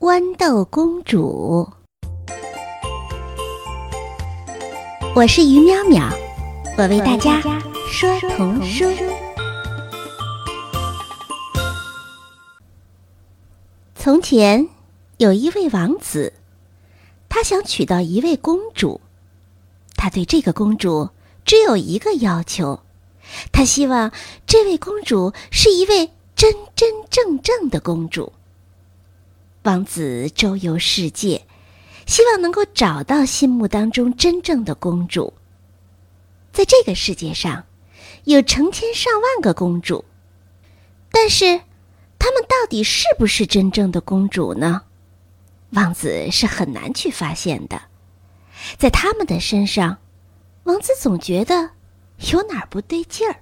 豌豆公主，我是于淼淼，我为大家说童书。从前有一位王子，他想娶到一位公主，他对这个公主只有一个要求，他希望这位公主是一位真真正正的公主。王子周游世界，希望能够找到心目当中真正的公主。在这个世界上，有成千上万个公主，但是，她们到底是不是真正的公主呢？王子是很难去发现的。在他们的身上，王子总觉得有哪儿不对劲儿。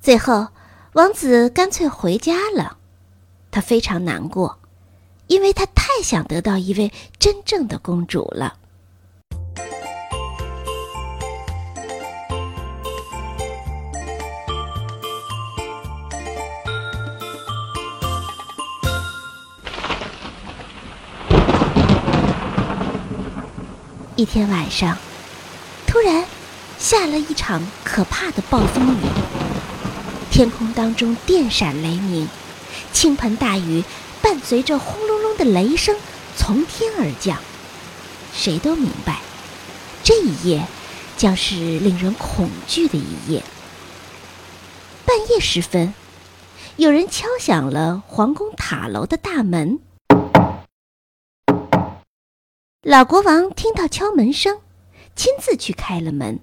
最后，王子干脆回家了。他非常难过，因为他太想得到一位真正的公主了。一天晚上，突然下了一场可怕的暴风雨，天空当中电闪雷鸣。倾盆大雨伴随着轰隆隆的雷声从天而降，谁都明白，这一夜将是令人恐惧的一夜。半夜时分，有人敲响了皇宫塔楼的大门。老国王听到敲门声，亲自去开了门。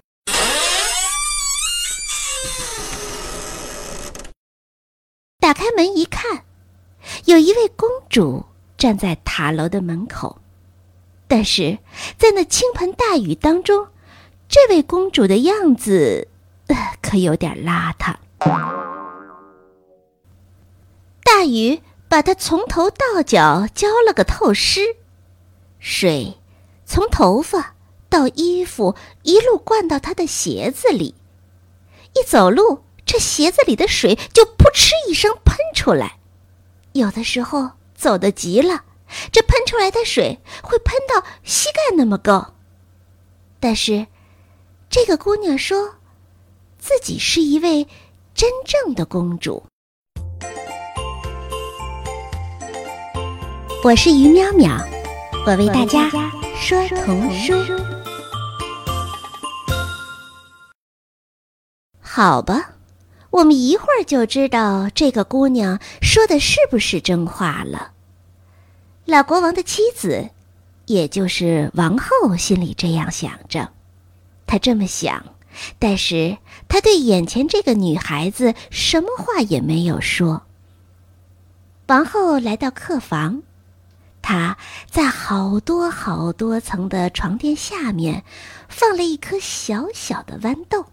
打开门一看，有一位公主站在塔楼的门口，但是在那倾盆大雨当中，这位公主的样子可有点邋遢。大雨把她从头到脚浇了个透湿，水从头发到衣服一路灌到她的鞋子里，一走路。这鞋子里的水就扑哧一声喷出来，有的时候走得急了，这喷出来的水会喷到膝盖那么高。但是，这个姑娘说，自己是一位真正的公主。我是于淼淼，我为大家说童书。好吧。我们一会儿就知道这个姑娘说的是不是真话了。老国王的妻子，也就是王后，心里这样想着。她这么想，但是她对眼前这个女孩子什么话也没有说。王后来到客房，她在好多好多层的床垫下面，放了一颗小小的豌豆。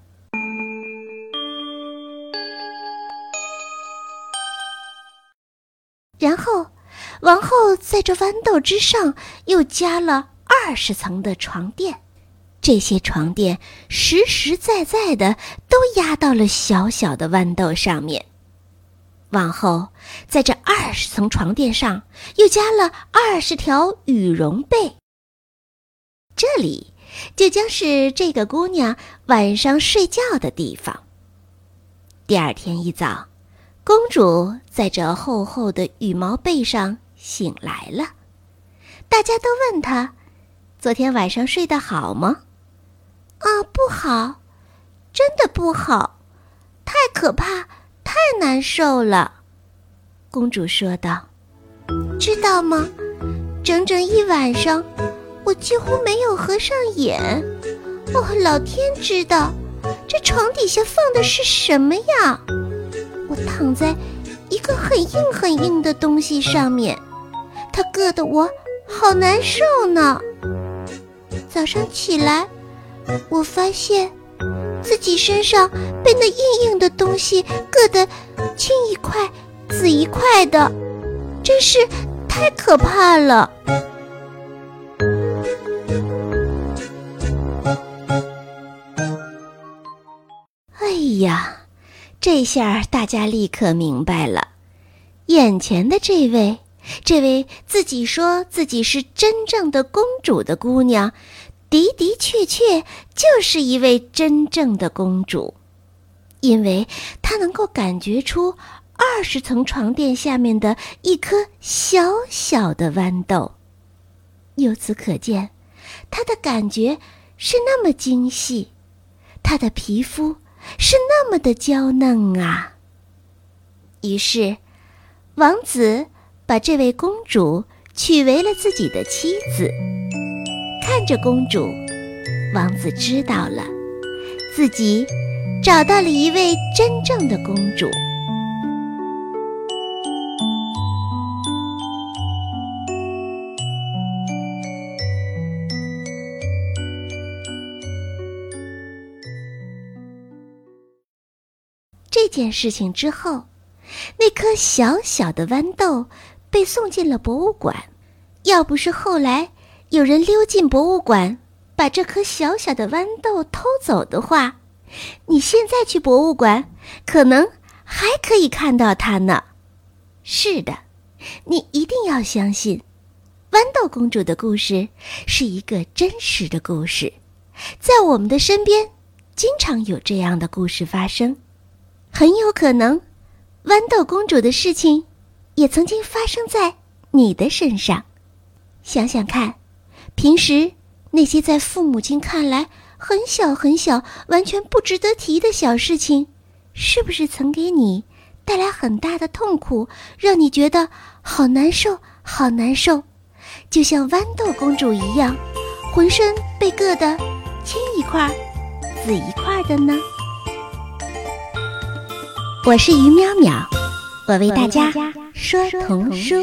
后，王后在这豌豆之上又加了二十层的床垫，这些床垫实实在在的都压到了小小的豌豆上面。王后在这二十层床垫上又加了二十条羽绒被，这里就将是这个姑娘晚上睡觉的地方。第二天一早。公主在这厚厚的羽毛被上醒来了，大家都问她：“昨天晚上睡得好吗？”“啊，不好，真的不好，太可怕，太难受了。”公主说道。“知道吗？整整一晚上，我几乎没有合上眼。哦，老天知道，这床底下放的是什么呀？”躺在一个很硬很硬的东西上面，它硌得我好难受呢。早上起来，我发现自己身上被那硬硬的东西硌得青一块紫一块的，真是太可怕了。这下大家立刻明白了，眼前的这位这位自己说自己是真正的公主的姑娘，的的确确就是一位真正的公主，因为她能够感觉出二十层床垫下面的一颗小小的豌豆。由此可见，她的感觉是那么精细，她的皮肤是那么的娇嫩啊。于是，王子。把这位公主娶为了自己的妻子。看着公主，王子知道了，自己找到了一位真正的公主。这件事情之后，那颗小小的豌豆。被送进了博物馆，要不是后来有人溜进博物馆，把这颗小小的豌豆偷走的话，你现在去博物馆，可能还可以看到它呢。是的，你一定要相信，豌豆公主的故事是一个真实的故事，在我们的身边，经常有这样的故事发生，很有可能，豌豆公主的事情。也曾经发生在你的身上，想想看，平时那些在父母亲看来很小很小、完全不值得提的小事情，是不是曾给你带来很大的痛苦，让你觉得好难受、好难受？就像豌豆公主一样，浑身被硌得青一块紫一块的呢？我是于淼淼，我为大家。说童书。